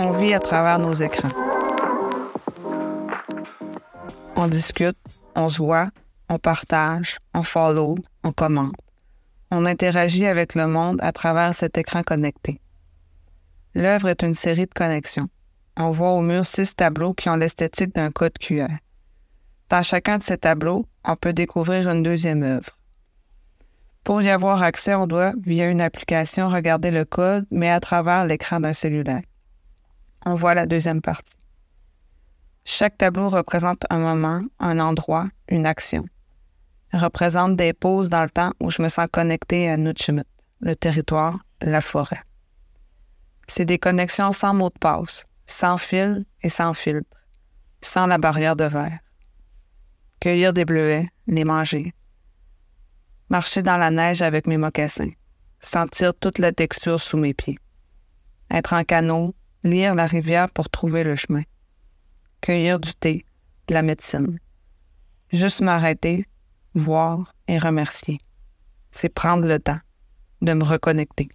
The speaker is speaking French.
On vit à travers nos écrans. On discute, on se voit, on partage, on follow, on commente. On interagit avec le monde à travers cet écran connecté. L'œuvre est une série de connexions. On voit au mur six tableaux qui ont l'esthétique d'un code QR. Dans chacun de ces tableaux, on peut découvrir une deuxième œuvre. Pour y avoir accès, on doit, via une application, regarder le code, mais à travers l'écran d'un cellulaire. On voit la deuxième partie. Chaque tableau représente un moment, un endroit, une action. Représente des pauses dans le temps où je me sens connecté à Nutchimut, le territoire, la forêt. C'est des connexions sans mot de passe, sans fil et sans filtre, sans la barrière de verre. Cueillir des bleuets, les manger, marcher dans la neige avec mes mocassins, sentir toute la texture sous mes pieds, être en canot, lire la rivière pour trouver le chemin, cueillir du thé, de la médecine, juste m'arrêter, voir et remercier. C'est prendre le temps de me reconnecter.